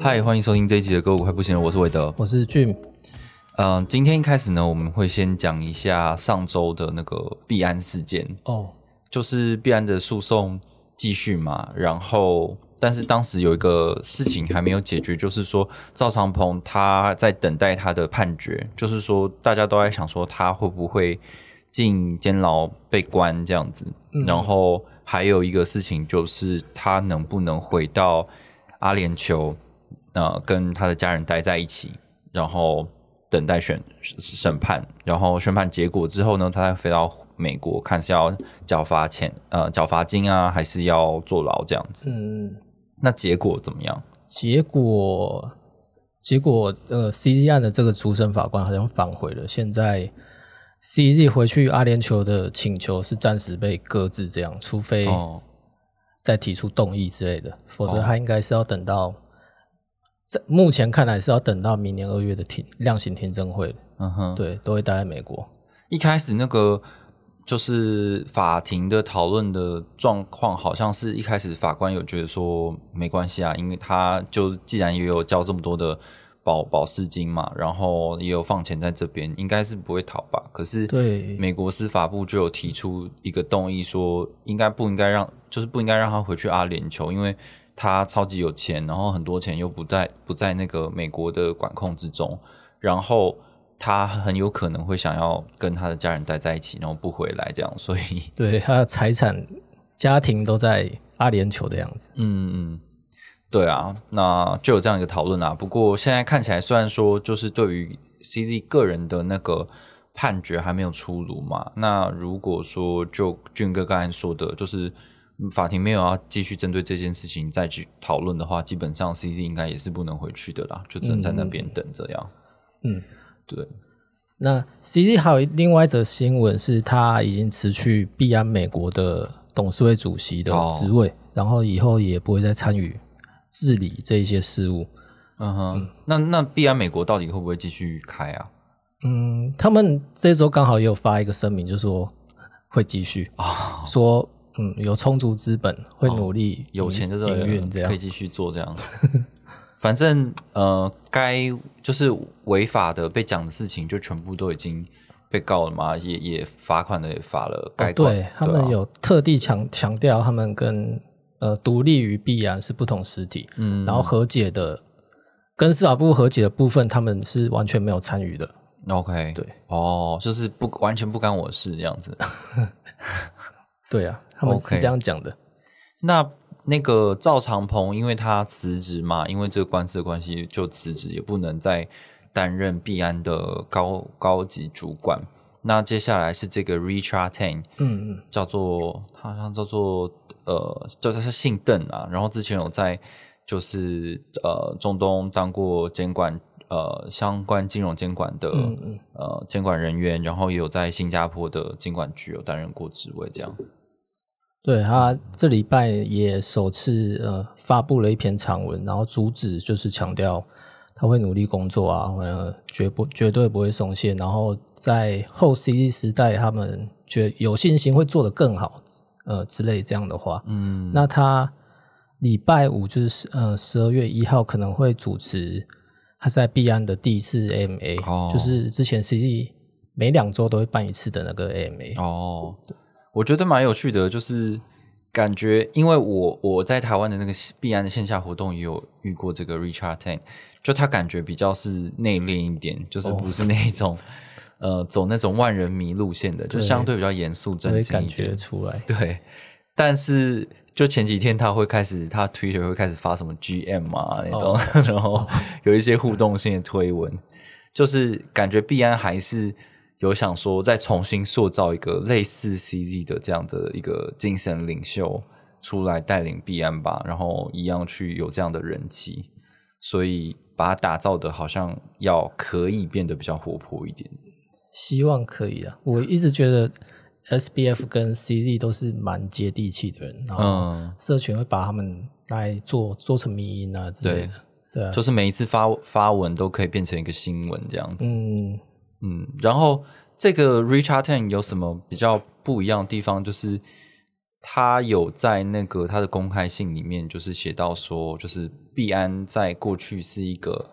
嗨，欢迎收听这一集的歌舞快不行了，我是韦德。我是 Jim，嗯、今天一开始呢，我们会先讲一下上周的那个币安事件，哦，就是币安的诉讼继续嘛，然后但是当时有一个事情还没有解决，就是说赵长鹏他在等待他的判决，就是说大家都在想说他会不会进监牢被关这样子，然后还有一个事情就是他能不能回到阿联酋，呃，跟他的家人待在一起，然后等待选审判，然后宣判结果之后呢，他再飞到美国，看是要缴罚钱，呃，缴罚金啊，还是要坐牢这样子。嗯，那结果怎么样？结果结果呃，CZ 案的这个主审法官好像反悔了，现在 CZ 回去阿联酋的请求是暂时被搁置，这样，除非哦，再提出动议之类的，否则哦他应该是要等到，在目前看来是要等到明年二月的听量刑听证会，嗯哼，对，都会待在美国。一开始那个就是法庭的讨论的状况，好像是一开始法官有觉得说没关系啊，因为他就既然也有交这么多的保保释金嘛，然后也有放钱在这边，应该是不会逃吧。可是对美国司法部就有提出一个动议，说应该不应该让，就是不应该让他回去阿联酋，因为他超级有钱，然后很多钱又不在不在那个美国的管控之中，然后他很有可能会想要跟他的家人待在一起，然后不回来这样，所以 对，他的财产、家庭都在阿联酋的样子。嗯嗯，对啊，那就有这样一个讨论啊。不过现在看起来，虽然说就是对于 CZ 个人的那个判决还没有出炉嘛，那如果说就俊哥刚才说的，就是嗯法庭没有要继续针对这件事情再去讨论的话，基本上 C C 应该也是不能回去的啦，就只能在那边等这样。嗯，对，那 C C 还有另外一则新闻是，他已经辞去必安美国的董事会主席的职位，然后以后也不会再参与治理这一些事务。嗯哼，那那必安美国到底会不会继续开啊？嗯，他们这周刚好也有发一个声明，就说会继续说嗯有充足资本，会努力有钱的营运这样可以。继续做这样。反正呃，该就是违法的被讲的事情，就全部都已经被告了嘛，也也罚款的也罚了，该对他们啊有特地强强调，他们跟呃独立于必然是不同实体，嗯然后和解的跟司法部和解的部分，他们是完全没有参与的。OK 对哦，就是不完全不干我事这样子。对啊，他们 OK 是这样讲的。那那个赵长鹏，因为他辞职嘛，因为这个官司的关系就辞职，也不能再担任币安的高高级主管。那接下来是这个 Richard Tan，嗯嗯，叫做他好像叫做呃，叫他是姓邓啊，然后之前有在就是呃中东当过监管呃相关金融监管的、嗯呃监管人员，然后也有在新加坡的监管局有担任过职位，这样。对他这礼拜也首次呃发布了一篇长文，然后主旨就是强调他会努力工作啊，呃，绝不绝对不会松懈，然后在后 CD 时代，他们觉有信心会做得更好，呃之类这样的话。嗯，那他礼拜五就是呃十二月一号可能会主持他在币安的第一次 AMA，、哦就是之前 CD 每两周都会办一次的那个 AMA。哦，我觉得蛮有趣的，就是感觉，因为我我在台湾的那个币安的线下活动也有遇过这个 Richard Tan，就他感觉比较是内敛一点，就是不是那种、呃走那种万人迷路线的，就相对比较严肃正经一感觉。出来，对，但是就前几天他会开始，他 Twitter 会开始发什么 GM 啊那种，然后有一些互动性的推文，就是感觉币安还是有想说再重新塑造一个类似 CZ 的这样的一个精神领袖出来带领币安吧，然后一样去有这样的人气，所以把它打造的好像要可以变得比较活泼一点。希望可以啊！我一直觉得 SBF 跟 CZ 都是蛮接地气的人，然后嗯，社群会把他们来做做成迷音啊之类的。对啊，就是每一次发发文都可以变成一个新闻这样子。嗯，嗯，然后这个 Richard Ten 有什么比较不一样的地方？就是他有在那个他的公开信里面，就是写到说，就是币安在过去是一个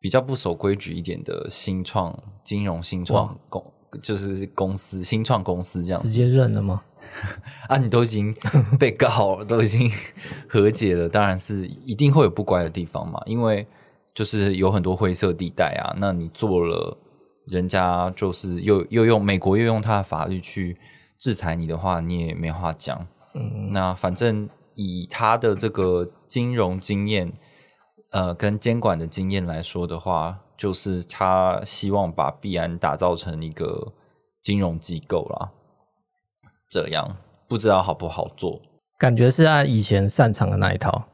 比较不守规矩一点的新创金融新创公，就是公司新创公司这样直接认了吗？啊。你都已经被告了，都已经和解了，当然是一定会有不乖的地方嘛，因为就是有很多灰色地带啊。那你做了。人家就是又又用美国又用他的法律去制裁你的话，你也没话讲。嗯，那反正以他的这个金融经验，呃，跟监管的经验来说的话，就是他希望把币安打造成一个金融机构啦。这样不知道好不好做？感觉是他以前擅长的那一套，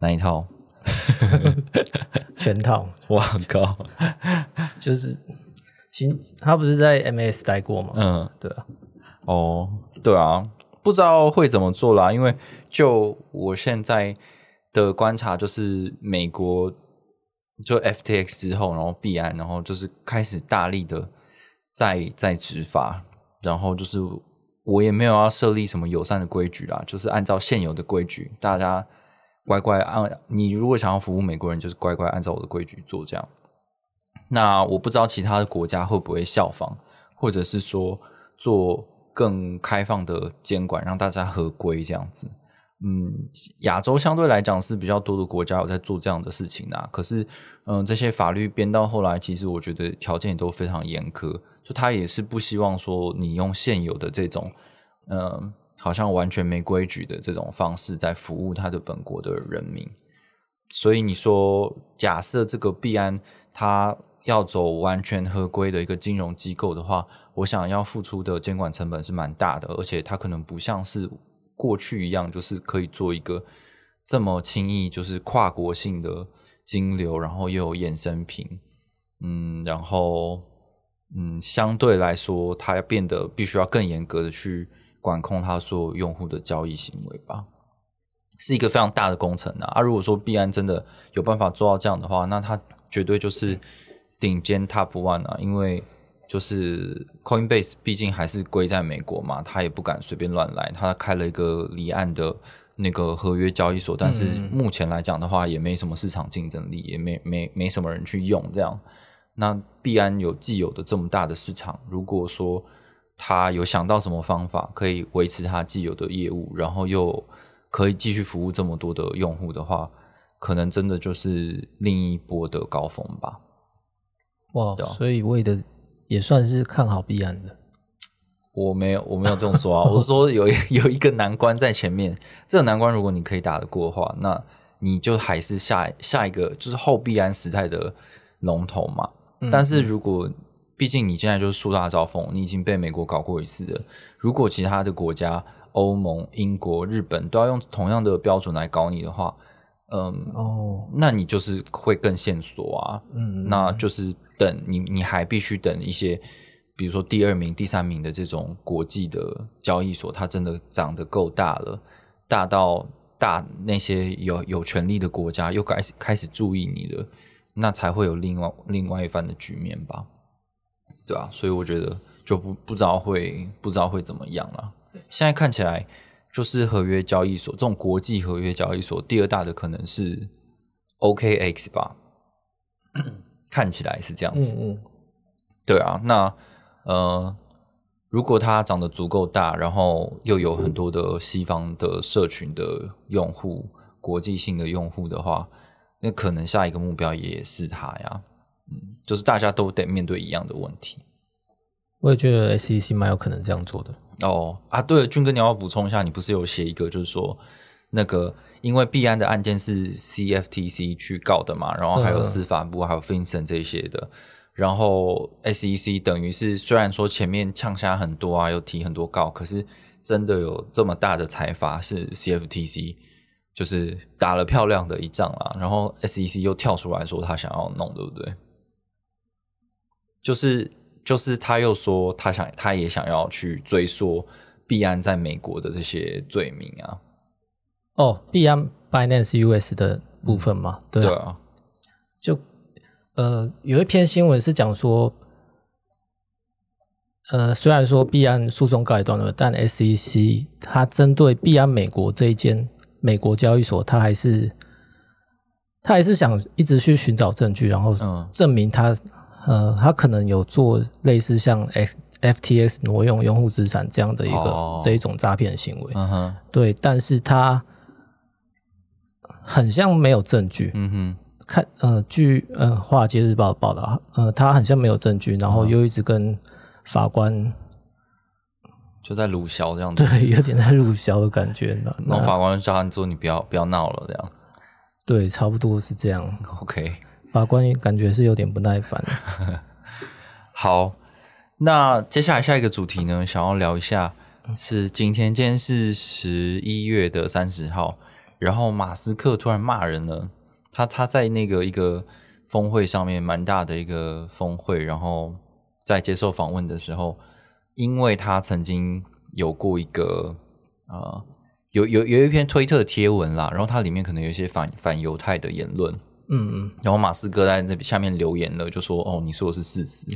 那一套？全套。哇靠！就是新他不是在 MS 待过吗？嗯，对啊，哦，对啊，不知道会怎么做啦。因为就我现在的观察，就是美国就 FTX 之后，然后币安，然后就是开始大力的在在执法，然后就是我也没有要设立什么友善的规矩啦，就是按照现有的规矩，大家乖乖按你如果想要服务美国人，就是乖乖按照我的规矩做这样。那我不知道其他的国家会不会效仿，或者是说做更开放的监管，让大家合规这样子。嗯，亚洲相对来讲是比较多的国家有在做这样的事情啊。可是，嗯，这些法律编到后来，其实我觉得条件也都非常严苛，就他也是不希望说你用现有的这种，嗯，好像完全没规矩的这种方式在服务他的本国的人民。所以你说，假设这个币安它要走完全合规的一个金融机构的话，我想要付出的监管成本是蛮大的，而且它可能不像是过去一样，就是可以做一个这么轻易就是跨国性的金流，然后又有衍生品，嗯，然后嗯，相对来说，它变得必须要更严格的去管控他所有用户的交易行为吧，是一个非常大的工程啊。啊，如果说币安真的有办法做到这样的话，那他绝对就是。顶尖 Top One 啊，因为就是 Coinbase 毕竟还是归在美国嘛，他也不敢随便乱来。他开了一个离岸的那个合约交易所，但是目前来讲的话，也没什么市场竞争力，也没没没什么人去用。这样，那币安有既有的这么大的市场，如果说他有想到什么方法可以维持他既有的业务，然后又可以继续服务这么多的用户的话，可能真的就是另一波的高峰吧。哇，所以为的也算是看好必安的。我没有，我没有这么说啊，我是说有有一个难关在前面，这个难关如果你可以打得过的话，那你就还是下下一个就是后必安时代的龙头嘛。但是如果毕竟你现在就是树大招风，你已经被美国搞过一次了，如果其他的国家，欧盟、英国、日本都要用同样的标准来搞你的话，嗯，哦，那你就是会更线索啊，嗯，那就是等你，你还必须等一些，比如说第二名、第三名的这种国际的交易所，它真的长得够大了，大到大那些有有权力的国家又开始开始注意你了，那才会有另外另外一番的局面吧，对啊，所以我觉得就不不知道会不知道会怎么样了，现在看起来。就是合约交易所这种国际合约交易所，第二大的可能是 OKX 吧，看起来是这样子。嗯嗯，对啊，那呃，如果它长得足够大，然后又有很多的西方的社群的用户、国际性的用户的话，那可能下一个目标也是它呀。嗯，就是大家都得面对一样的问题。我也觉得 SEC 蛮有可能这样做的。哦啊，对了，俊哥，你要补充一下，你不是有写一个，就是说那个因为币安的案件是 CFTC 去告的嘛，然后还有司法部还有 FinCEN 这些的，然后 SEC 等于是虽然说前面呛虾很多啊，又提很多告，可是真的有这么大的财阀是 CFTC 就是打了漂亮的一仗啦。然后 SEC 又跳出来说他想要弄，对不对？就是就是他又说他想他也想要去追溯币安在美国的这些罪名啊。哦，币安 Binance US 的部分嘛，对对啊，就呃有一篇新闻是讲说，呃虽然说币安诉讼告一段落，但 SEC 它针对币安美国这一间美国交易所，它还是它还是想一直去寻找证据，然后嗯。证明它呃他可能有做类似像 F FTX 挪用用户资产这样的一个、哦这一种诈骗行为，嗯哼，对，但是他很像没有证据，嗯哼，看，呃，据呃《华尔街日报》报道，呃，他很像没有证据，然后又一直跟法官，就在鲁小这样子。对，有点在鲁销的感觉呢。然后那法官就叫他说：“你不要不要闹了。”这样对，差不多是这样。，OK。法官感觉是有点不耐烦。好，那接下来下一个主题呢，想要聊一下是今天，今天是十一月的三十号，然后马斯克突然骂人了，他他在那个一个峰会上面蛮大的一个峰会，然后在接受访问的时候，因为他曾经有过一个呃。有有有一篇推特贴文啦，然后它里面可能有一些反反犹太的言论，嗯嗯，然后马斯克在那下面留言了，就说：“哦，你说的是事实。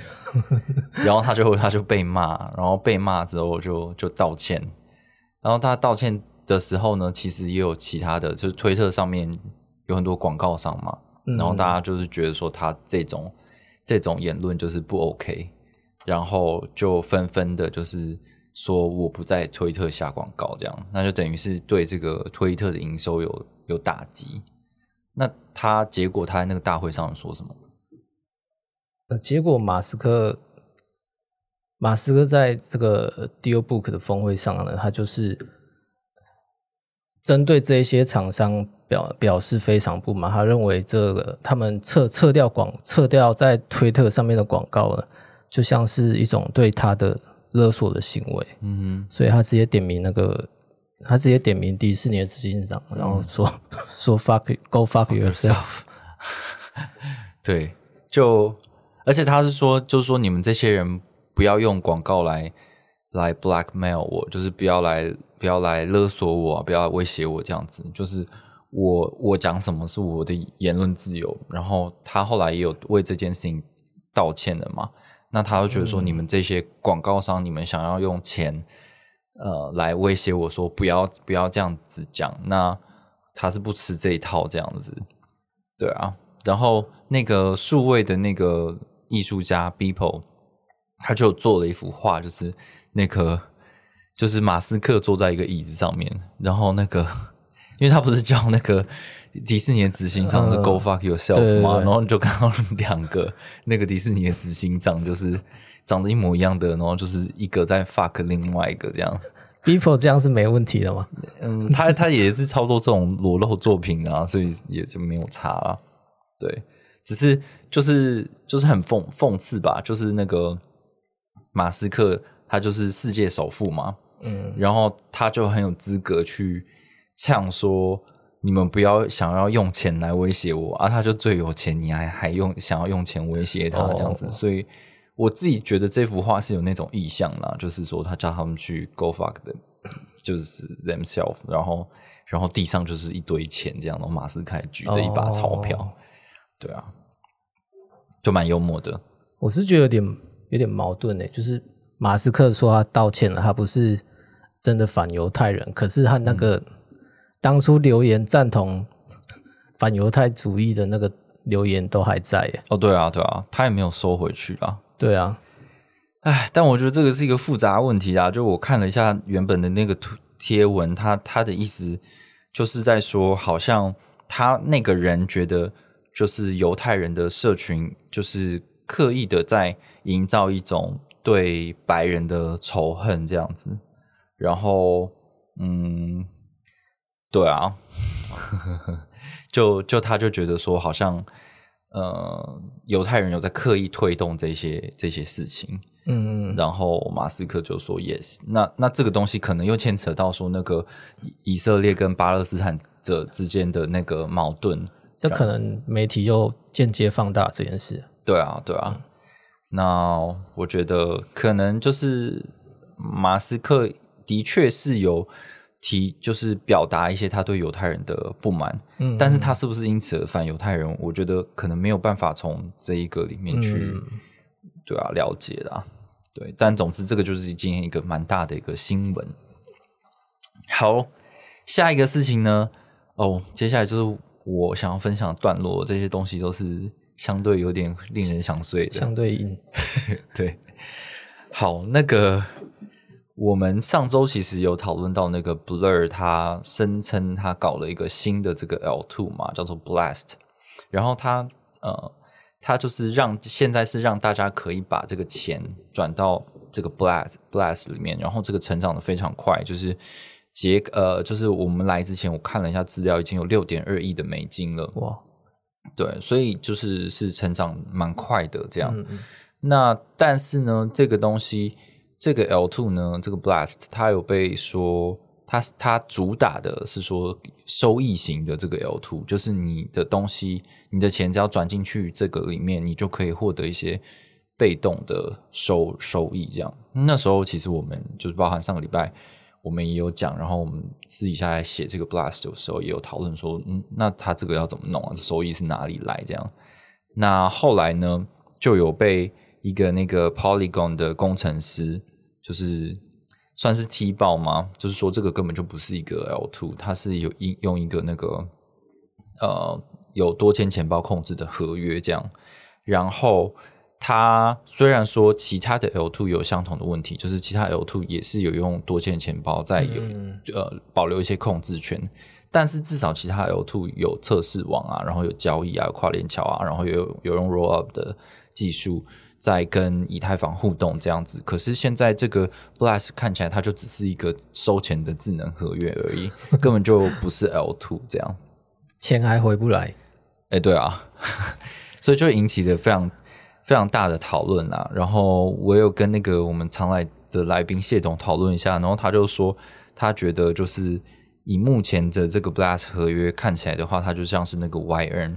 ”然后他就他就被骂，然后被骂之后就就道歉。然后他道歉的时候呢，其实也有其他的，就是推特上面有很多广告商嘛，嗯然后大家就是觉得说他这种这种言论就是不 OK，然后就纷纷的就是说我不在推特下广告，这样那就等于是对这个推特的营收有有打击。那他结果他在那个大会上说什么？呃，结果马斯克，马斯克在这个 Deal Book 的峰会上呢，他就是针对这些厂商表表示非常不满，他认为这个他们撤撤掉广撤掉在推特上面的广告呢，就像是一种对他的勒索的行为，嗯所以他直接点名那个。他直接点名迪士尼的执行长，然后说、说 fuck go fuck yourself。哼，对，就而且他是说，就是说你们这些人不要用广告来来 blackmail 我，就是不要来不要来勒索我，不要威胁我这样子，就是我我讲什么是我的言论自由。然后他后来也有为这件事情道歉的嘛，那他就觉得说你们这些广告商，你们想要用钱。呃，来威胁我说不要不要这样子讲，那他是不吃这一套这样子，对啊。然后那个数位的那个艺术家 Beeple，他就做了一幅画，就是那个就是马斯克坐在一个椅子上面，然后那个因为他不是叫那个迪士尼的执行长是嗯 Go fuck yourself 对嘛，对然后你就看到两个那个迪士尼的执行长就是。长得一模一样的，然后就是一个在 fuck 另外一个这样，People 这样是没问题的吗？嗯，他他也是操作这种裸露作品啊，所以也就没有差啦。对，只是就是就是很讽讽刺吧，就是那个马斯克他就是世界首富嘛，嗯，然后他就很有资格去呛说你们不要想要用钱来威胁我啊，他就最有钱，你还还用想要用钱威胁他这样子，哦所以我自己觉得这幅画是有那种意向啦，就是说他叫他们去 go fuck 的，就是 themselves，然后然后地上就是一堆钱这样，然后马斯克还举着一把钞票，哦对啊，就蛮幽默的。我是觉得有点有点矛盾诶，就是马斯克说他道歉了，他不是真的反犹太人，可是他那个、当初留言赞同反犹太主义的那个留言都还在耶。哦，对啊，对啊，他也没有收回去啦。对啊，唉，但我觉得这个是一个复杂问题啊。就我看了一下原本的那个图贴文，他他的意思就是在说，好像他那个人觉得，就是犹太人的社群，就是刻意的在营造一种对白人的仇恨这样子。然后，嗯，对啊，就就他就觉得说，好像呃，犹太人有在刻意推动这些这些事情，嗯，然后马斯克就说 yes，那那这个东西可能又牵扯到说那个以以色列跟巴勒斯坦者之间的那个矛盾。这可能媒体又间接放大这件事。对啊，对啊。那我觉得可能就是马斯克的确是有提，就是表达一些他对犹太人的不满。嗯，但是他是不是因此而反犹太人？我觉得可能没有办法从这一个里面去，对啊，了解啦。对，但总之这个就是今天一个蛮大的一个新闻。好，下一个事情呢？哦，接下来就是。我想要分享的段落，这些东西都是相对有点令人想睡的。相对应，对。好，那个我们上周其实有讨论到那个 Blur，他声称他搞了一个新的这个 L two 嘛，叫做 Blast。然后他呃，他就是让现在是让大家可以把这个钱转到这个 Blast Blast 里面，然后这个成长的非常快，就是。结呃，就是我们来之前，我看了一下资料，已经有六点二亿的美金了。哇，对，所以就是是成长蛮快的这样。那但是呢，这个东西，这个 L two 呢，这个 Blast，它有被说，它它主打的是说收益型的这个 L two，就是你的东西，你的钱只要转进去这个里面，你就可以获得一些被动的收收益。这样，那时候其实我们就是包含上个礼拜。我们也有讲，然后我们私底下来写这个 blast 的时候，也有讨论说，嗯，那他这个要怎么弄啊？收益是哪里来？这样，那后来呢，就有被一个那个 Polygon 的工程师，就是算是踢爆吗？就是说这个根本就不是一个 L two，它是有应用一个那个呃有多签钱包控制的合约这样，然后。它虽然说其他的 L two 有相同的问题，就是其他 L two 也是有用多签钱包在有呃保留一些控制权，但是至少其他 L two 有测试网啊，然后有交易啊，跨链桥啊，然后有有用 roll up 的技术在跟以太坊互动这样子。可是现在这个 Blast 看起来它就只是一个收钱的智能合约而已，根本就不是 L two 这样，钱还回不来。哎，对啊，所以就引起了非常。非常大的讨论啊，然后我有跟那个我们常来的来宾谢董讨论一下，然后他就说他觉得就是以目前的这个 Blast 合约看起来的话，它就像是那个 Y N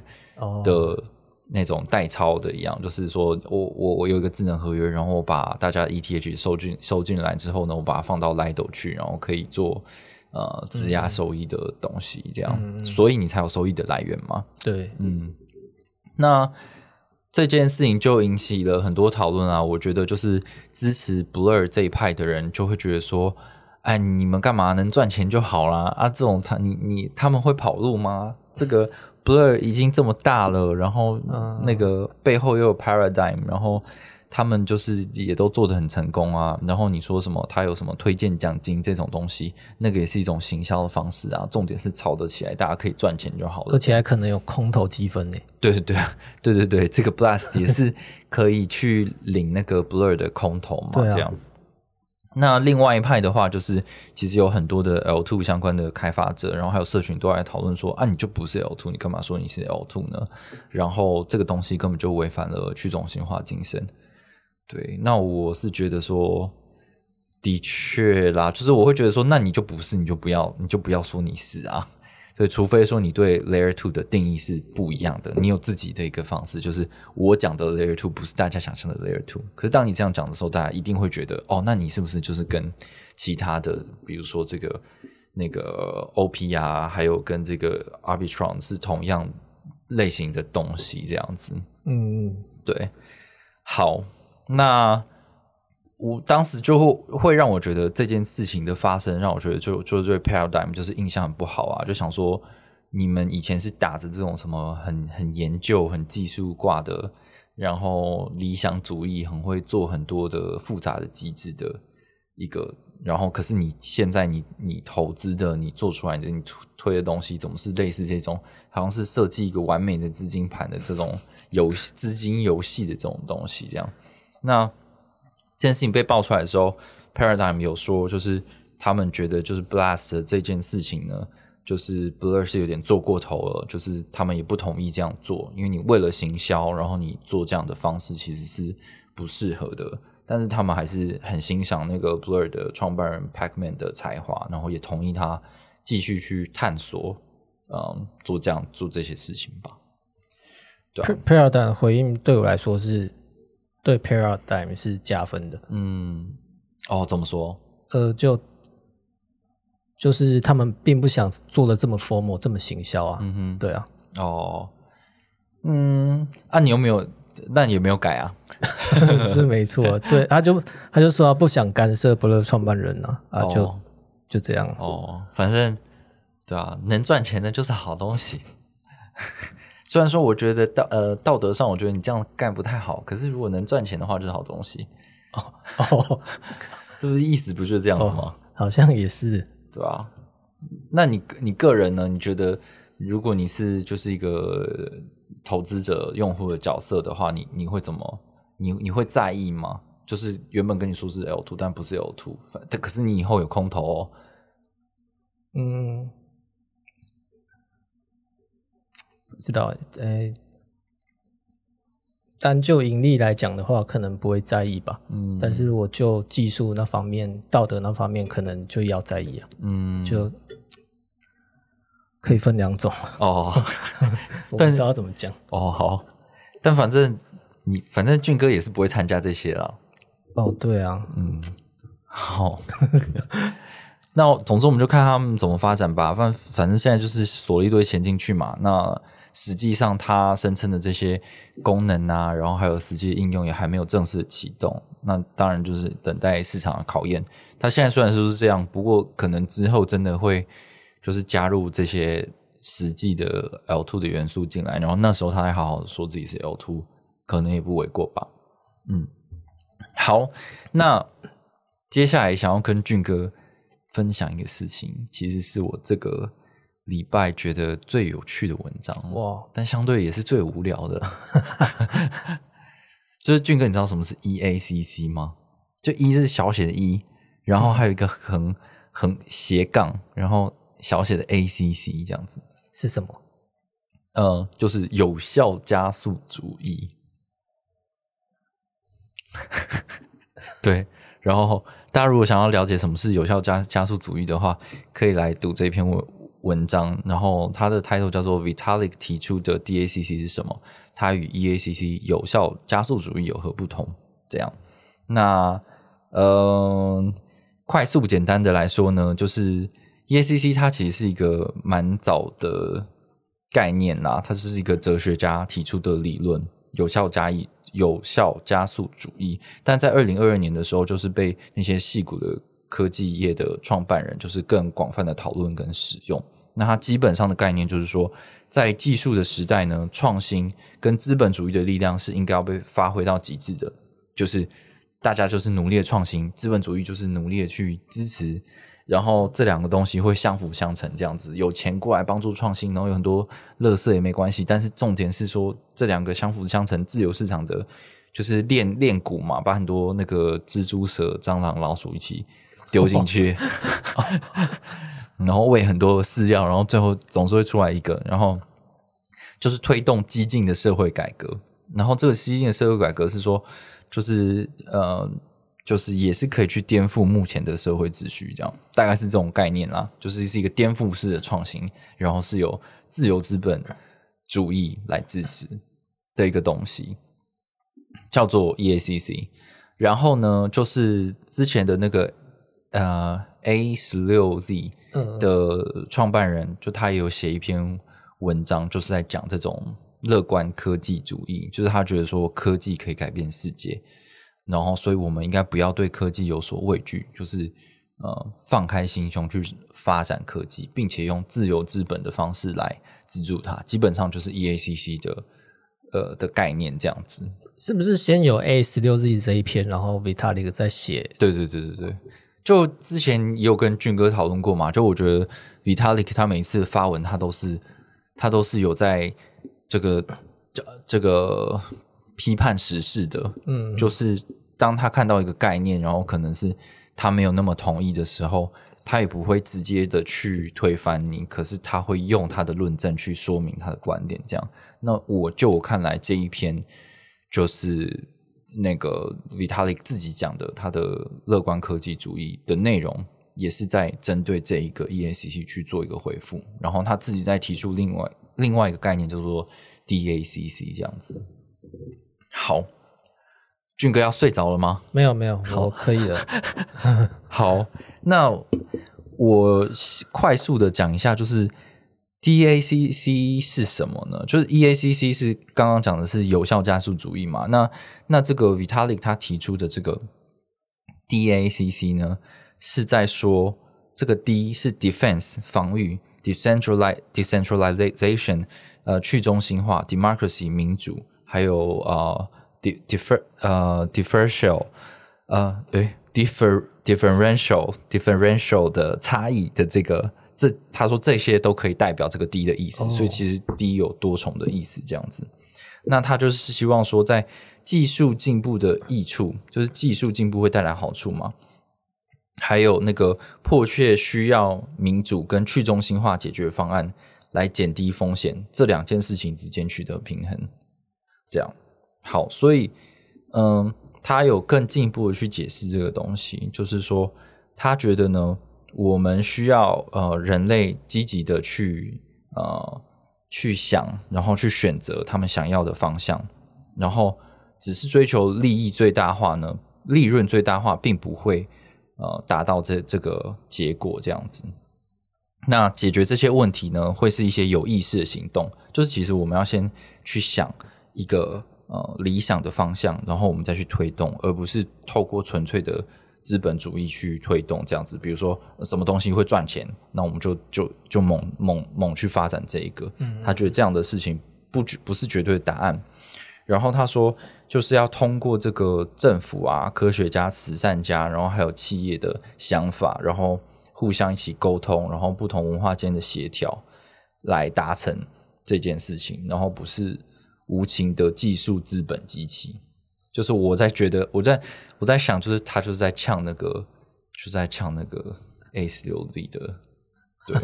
的那种代抄的一样，就是说我我我有一个智能合约，然后我把大家 ETH 收进收进来之后呢，我把它放到 Lido 去，然后可以做呃质押收益的东西，这样，所以你才有收益的来源嘛？对，嗯，那。这件事情就引起了很多讨论啊！我觉得就是支持 Blur 这一派的人就会觉得说：“哎，你们干嘛能赚钱就好啦？啊，这种他你你他们会跑路吗？这个 Blur 已经这么大了，然后那个背后又有 Paradigm，然后。”他们就是也都做的很成功啊，然后你说什么他有什么推荐奖金这种东西，那个也是一种行销的方式啊。重点是炒得起来，大家可以赚钱就好了。而且还可能有空头积分呢。对对对，对对对，这个 Blast 也是可以去领那个 Blur 的空头嘛，这样。那另外一派的话，就是其实有很多的 L two 相关的开发者，然后还有社群都来讨论说啊，你就不是 L two，你干嘛说你是 L two 呢？然后这个东西根本就违反了去中心化精神。对，那我是觉得说，的确啦，就是我会觉得说，那你就不是，你就不要，你就不要说你是啊。对，除非说你对 Layer Two 的定义是不一样的，你有自己的一个方式，就是我讲的 Layer Two 不是大家想象的 Layer Two。可是当你这样讲的时候，大家一定会觉得，哦，那你是不是就是跟其他的，比如说这个那个 OP 啊，还有跟这个 Arbitron 是同样类型的东西这样子？嗯，对，好。那我当时就会让我觉得这件事情的发生，让我觉得就就对 Paradigm 就是印象很不好啊，就想说你们以前是打着这种什么很很研究、很技术挂的，然后理想主义，很会做很多的复杂的机制的一个，然后可是你现在你你投资的、你做出来的、你推的东西，怎么是类似这种，好像是设计一个完美的资金盘的这种游资金游戏的这种东西，这样。那这件事情被爆出来的时候，Paradigm 有说，就是他们觉得，就是 Blast 这件事情呢，就是 Blur 是有点做过头了，就是他们也不同意这样做，因为你为了行销，然后你做这样的方式其实是不适合的。但是他们还是很欣赏那个 Blur 的创办人 Pacman 的才华，然后也同意他继续去探索嗯做这样做这些事情吧。对啊 Par-，Paradigm 回应对我来说是对 Paradigm 是加分的。嗯，哦，怎么说？呃，就就是他们并不想做的这么 formal，这么行销啊。嗯哼，对啊，哦，嗯，啊，你有没有？那也没有改啊。是没错。对，他就他就说他不想干涉不乐创办人啊，啊，就、哦就这样。哦，反正对啊，能赚钱的就是好东西。虽然说我觉得道呃道德上，我觉得你这样干不太好，可是如果能赚钱的话，就是好东西。哦，这不是意思不就是这样子吗？好像也是。对吧、那你你个人呢？你觉得如果你是就是一个投资者、用户的角色的话，你你会怎么？你你会在意吗？就是原本跟你说是 L two，但不是 L two，可是你以后有空投哦。嗯，不知道欸，呃，单就盈利来讲的话，可能不会在意吧。嗯但是我就技术那方面、道德那方面，可能就要在意啊。嗯，就可以分两种，哦 我不知道怎么讲。哦好，但反正你反正俊哥也是不会参加这些了。哦，对啊，嗯好，那总之我们就看他们怎么发展吧。反反正现在就是锁了一堆钱进去嘛。那实际上他声称的这些功能啊，然后还有实际应用也还没有正式启动。那当然就是等待市场的考验。他现在虽然说是这样，不过可能之后真的会就是加入这些实际的 L two 的元素进来，然后那时候他还好好地说自己是 L two，可能也不为过吧。嗯，好，那接下来想要跟俊哥分享一个事情，其实是我这个礼拜觉得最有趣的文章哇，但相对也是最无聊的。就是俊哥，你知道什么是 EACC 吗？就一是小写的 e，然后还有一个横横斜杠，然后小写的 ACC 这样子。是什么？呃，就是有效加速主义。对，然后大家如果想要了解什么是有效加加速主义的话，可以来读这篇文文章。然后它的 title 叫做 “Vitalik 提出的 DACC 是什么？它与 EACC 有效加速主义有何不同？”这样，那呃，快速简单的来说呢，就是 EACC 它其实是一个蛮早的概念啦，它是一个哲学家提出的理论，有效加以有效加速主义。但在二零二二年的时候，就是被那些戏骨的科技业的创办人，就是更广泛的讨论跟使用。那它基本上的概念就是说，在技术的时代呢，创新跟资本主义的力量是应该要被发挥到极致的，就是大家就是努力的创新，资本主义就是努力的去支持，然后这两个东西会相辅相成，这样子有钱过来帮助创新，然后有很多乐色也没关系，但是重点是说这两个相辅相成，自由市场的就是练练蛊嘛，把很多那个蜘蛛蛇、蟑螂、老鼠一起丢进去，然后喂很多饲料，然后最后总是会出来一个，然后就是推动激进的社会改革。然后这个激进的社会改革是说，就是呃，就是也是可以去颠覆目前的社会秩序，这样大概是这种概念啦。就是是一个颠覆式的创新，然后是由自由资本主义来支持的一个东西，叫做 EACC。然后呢，就是之前的那个呃 A 十六 Z 嗯的创办人，就他也有写一篇文章，就是在讲这种乐观科技主义，就是他觉得说科技可以改变世界，然后所以我们应该不要对科技有所畏惧，就是呃放开心胸去发展科技，并且用自由资本的方式来资助它，基本上就是 EACC 的呃的概念这样子。是不是先有 A 十六 Z 这一篇，然后 Vitalik 再写？对对对对对，就之前也有跟俊哥讨论过嘛，就我觉得 Vitalik 他每一次发文，他都是他都是有在这个这这个批判时事的，嗯，就是当他看到一个概念，然后可能是他没有那么同意的时候，他也不会直接的去推翻你，可是他会用他的论证去说明他的观点。这样，那我就我看来这一篇就是那个 Vitalik 自己讲的他的乐观科技主义的内容，也是在针对这一个 EACC 去做一个回复，然后他自己再提出另外另外一个概念叫做 DACC 这样子。好，俊哥要睡着了吗？没有没有，好可以了。好，那我快速的讲一下，就是 DACC 是什么呢？就是 EACC 是刚刚讲的是有效加速主义嘛？那那这个 Vitalik 他提出的这个 DACC 呢，是在说这个 D 是 defense 防御，decentralize decentralization 呃去中心化，democracy 民主，还有呃 differ 呃 differential 呃诶 differ differential differential 的差异的这个这他说这些都可以代表这个低的意思，所以其实低有多重的意思这样子。那他就是希望说在技术进步的益处，就是技术进步会带来好处嘛？还有那个迫切需要民主跟去中心化解决方案来减低风险，这两件事情之间取得平衡。这样好，所以嗯，他有更进一步的去解释这个东西，就是说他觉得呢，我们需要呃人类积极的去呃去想，然后去选择他们想要的方向，然后。只是追求利益最大化呢，利润最大化，并不会呃达到这这个结果这样子。那解决这些问题呢，会是一些有意识的行动，就是其实我们要先去想一个呃理想的方向，然后我们再去推动，而不是透过纯粹的资本主义去推动这样子。比如说什么东西会赚钱，那我们就就就猛猛猛去发展这一个。嗯，他觉得这样的事情不不是绝对的答案。然后他说。就是要通过这个政府啊、科学家、慈善家，然后还有企业的想法，然后互相一起沟通，然后不同文化间的协调，来达成这件事情。然后不是无情的技术资本机器。就是我在觉得，我在我在想，就是他就是在呛那个，就在呛那个 A 十六 Z 的。对，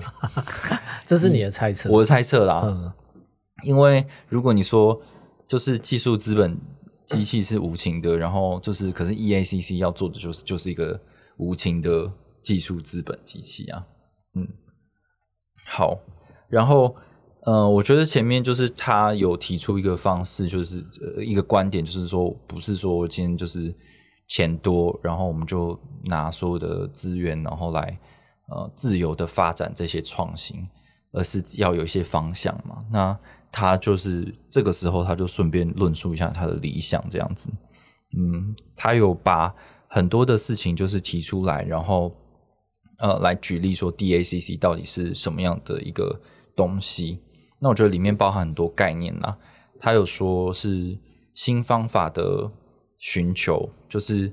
这是你的猜测，我的猜测啦。嗯，因为如果你说就是技术资本。机器是无情的，然后就是，可是 EACC 要做的就是就是一个无情的技术资本机器啊。嗯，好，然后，呃，我觉得前面就是他有提出一个方式，就是一个观点，就是说，不是说今天就是钱多，然后我们就拿所有的资源，然后来呃自由的发展这些创新，而是要有一些方向嘛。那他就是这个时候，他就顺便论述一下他的理想，这样子。嗯，他有把很多的事情就是提出来，然后呃，来举例说 DACC 到底是什么样的一个东西。那我觉得里面包含很多概念呐。他有说是新方法的寻求，就是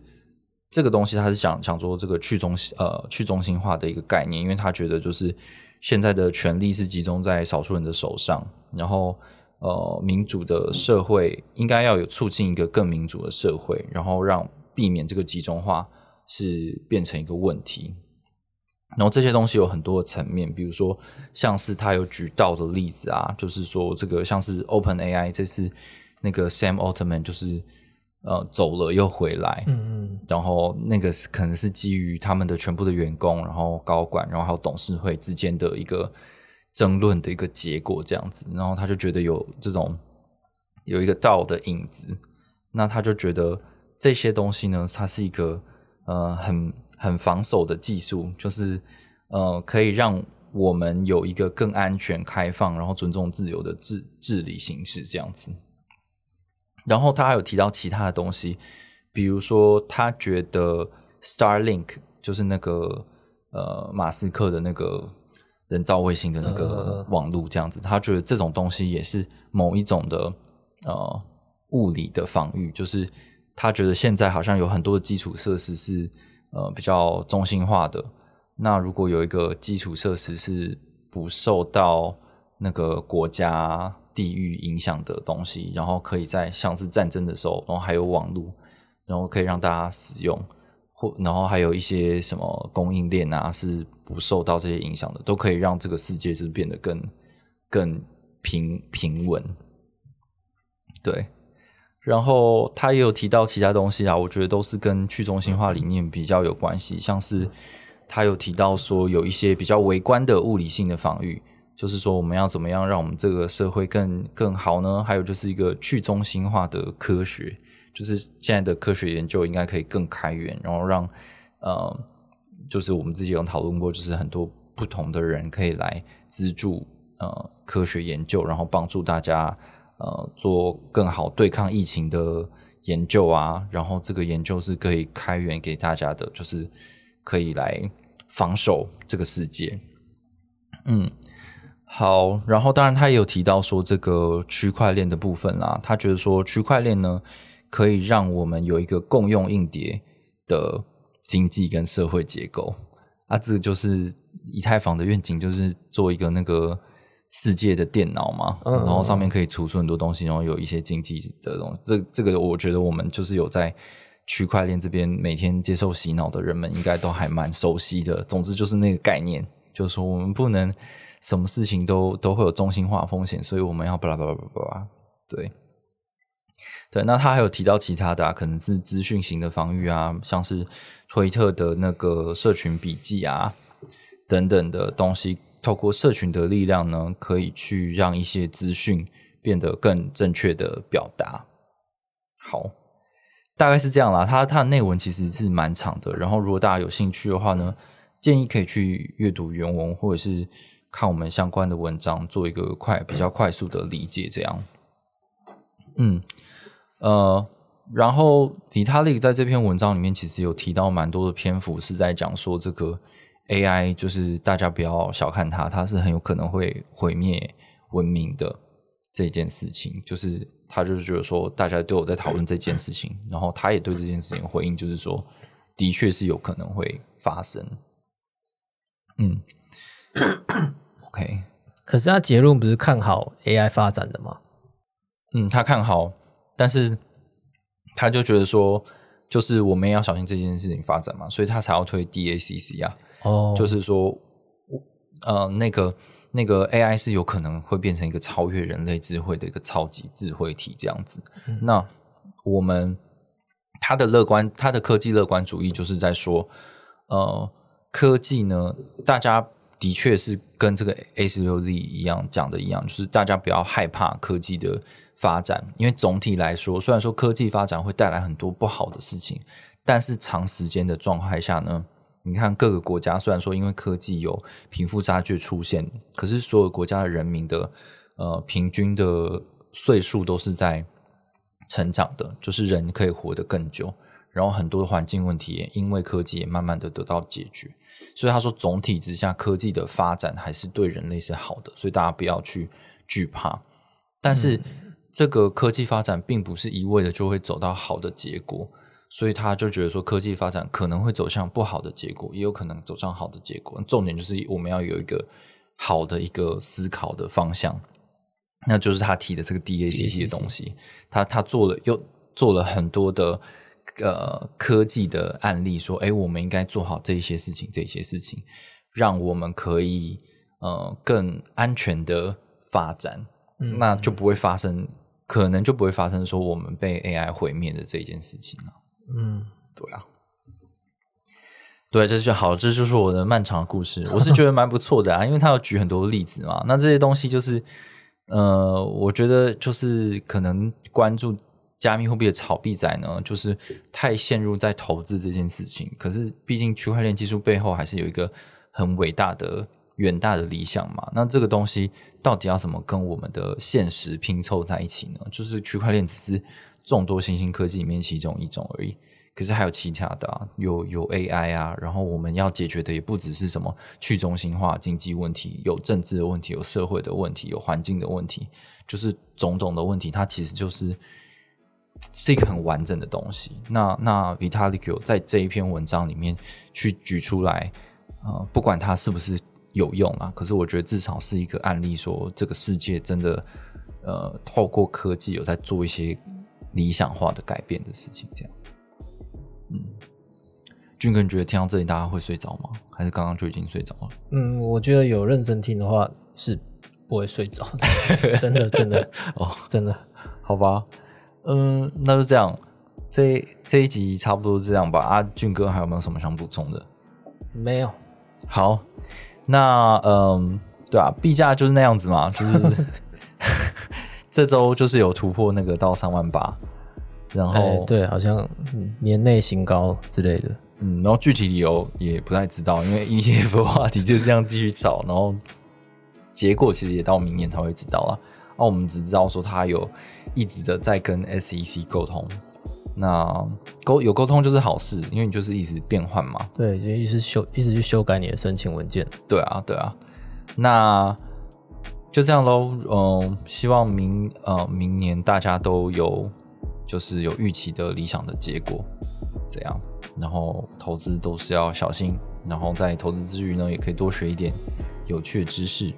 这个东西，他是想想说这个去中心呃去中心化的一个概念，因为他觉得就是现在的权力是集中在少数人的手上。然后，呃，民主的社会应该要有促进一个更民主的社会，然后让避免这个集中化是变成一个问题。然后这些东西有很多的层面，比如说像是他有举到的例子啊，就是说这个像是 Open AI，这次那个 Sam Altman 就是呃走了又回来，嗯嗯，然后那个是可能是基于他们的全部的员工，然后高管，然后还有董事会之间的一个。争论的一个结果，这样子，然后他就觉得有这种有一个道的影子，那他就觉得这些东西呢，它是一个呃很很防守的技术，就是呃可以让我们有一个更安全、开放，然后尊重自由的治治理形式这样子。然后他还有提到其他的东西，比如说他觉得 Starlink 就是那个呃马斯克的那个。人造卫星的那个网络这样子，他觉得这种东西也是某一种的呃物理的防御，就是他觉得现在好像有很多的基础设施是呃比较中心化的，那如果有一个基础设施是不受到那个国家地域影响的东西，然后可以在像是战争的时候，然后还有网络，然后可以让大家使用。或然后还有一些什么供应链啊，是不受到这些影响的，都可以让这个世界是变得更更平平稳。对，然后他也有提到其他东西啊，我觉得都是跟去中心化理念比较有关系，像是他有提到说有一些比较微观的物理性的防御，就是说我们要怎么样让我们这个社会更更好呢？还有就是一个去中心化的科学，就是现在的科学研究应该可以更开源，然后让呃，就是我们之前有讨论过，就是很多不同的人可以来资助呃科学研究，然后帮助大家呃做更好对抗疫情的研究啊，然后这个研究是可以开源给大家的，就是可以来防守这个世界。嗯，好，然后当然他也有提到说这个区块链的部分啦，他觉得说区块链呢可以让我们有一个共用硬碟的经济跟社会结构啊，这就是以太坊的愿景，就是做一个那个世界的电脑嘛，嗯然后上面可以储存很多东西，然后有一些经济的东西，这这个我觉得我们就是有在。区块链这边每天接受洗脑的人们应该都还蛮熟悉的。总之就是那个概念，就是说我们不能什么事情都都会有中心化风险，所以我们要巴拉巴拉巴拉巴拉。对，对。那他还有提到其他的、啊，可能是资讯型的防御啊，像是推特的那个社群笔记啊等等的东西，透过社群的力量呢，可以去让一些资讯变得更正确的表达。好。大概是这样啦，它它的内文其实是蛮长的，然后如果大家有兴趣的话呢，建议可以去阅读原文，或者是看我们相关的文章，做一个快比较快速的理解。这样，嗯呃，然后迪塔利在这篇文章里面其实有提到蛮多的篇幅是在讲说这个 AI，就是大家不要小看它，它是很有可能会毁灭文明的这件事情，就是。他就是觉得说，大家都有在讨论这件事情，然后他也对这件事情回应，就是说，的确是有可能会发生。嗯，OK。可是他结论不是看好 AI 发展的吗？嗯，他看好，但是他就觉得说，就是我们也要小心这件事情发展嘛，所以他才要推 DACC 啊。哦，就是说，呃，那个。那个 AI 是有可能会变成一个超越人类智慧的一个超级智慧体这样子。那我们他的乐观，他的科技乐观主义就是在说，呃，科技呢，大家的确是跟这个 A 十六 Z 一样讲的一样，就是大家不要害怕科技的发展，因为总体来说，虽然说科技发展会带来很多不好的事情，但是长时间的状态下呢。你看各个国家，虽然说因为科技有贫富差距出现，可是所有国家的人民的呃平均的岁数都是在成长的，就是人可以活得更久，然后很多的环境问题也因为科技也慢慢的得到解决。所以他说，总体之下，科技的发展还是对人类是好的，所以大家不要去惧怕。但是这个科技发展并不是一味的就会走到好的结果。所以他就觉得说，科技发展可能会走向不好的结果，也有可能走向好的结果。重点就是我们要有一个好的一个思考的方向，那就是他提的这个 DACC 的东西。他他做了又做了很多的呃科技的案例，说，哎，我们应该做好这些事情，这些事情，让我们可以呃更安全的发展，那就不会发生，可能就不会发生说我们被 AI 毁灭的这件事情了。嗯，对啊，对，这就好，这就是我的漫长的故事。我是觉得蛮不错的啊，因为他有举很多例子嘛。那这些东西就是，呃，我觉得就是可能关注加密货币的炒币仔呢，就是太陷入在投资这件事情。可是，毕竟区块链技术背后还是有一个很伟大的、远大的理想嘛。那这个东西到底要怎么跟我们的现实拼凑在一起呢？就是区块链只是。众多新兴科技里面其中一种而已，可是还有其他的，啊，有有 AI 啊，然后我们要解决的也不只是什么去中心化经济问题，有政治的问题，有社会的问题，有环境的问题，就是种种的问题，它其实就是是一个很完整的东西。那那 Vitalik 在这一篇文章里面去举出来，呃，不管它是不是有用啊，可是我觉得至少是一个案例，说这个世界真的呃，透过科技有在做一些。理想化的改变的事情，这样，嗯，俊哥，你觉得听到这里大家会睡着吗？还是刚刚就已经睡着了？嗯，我觉得有认真听的话是不会睡着的，真的，真的，哦，真的，好吧，嗯，那就这样，这这一集差不多这样吧。啊，俊哥还有没有什么想补充的？没有，好，那嗯，对啊，币价就是那样子嘛，就是 这周就是有突破那个到三万八，然后、哎对，好像嗯年内新高之类的。嗯，然后具体理由也不太知道，因为 ETF 的话题就是这样继续炒，然后结果其实也到明年才会知道啊。那、我们只知道说他有一直的在跟 SEC 沟通，那沟有沟通就是好事，因为你就是一直变换嘛。对，就一直修，一直去修改你的申请文件。对啊，对啊，那就这样喽。嗯、希望明呃明年大家都有就是有预期的理想的结果，这样。然后投资都是要小心，然后在投资之余呢，也可以多学一点有趣的知识。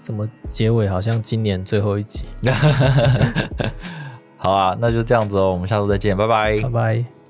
怎么结尾好像今年最后一集？好啊，那就这样子哦，我们下周再见，拜拜拜拜。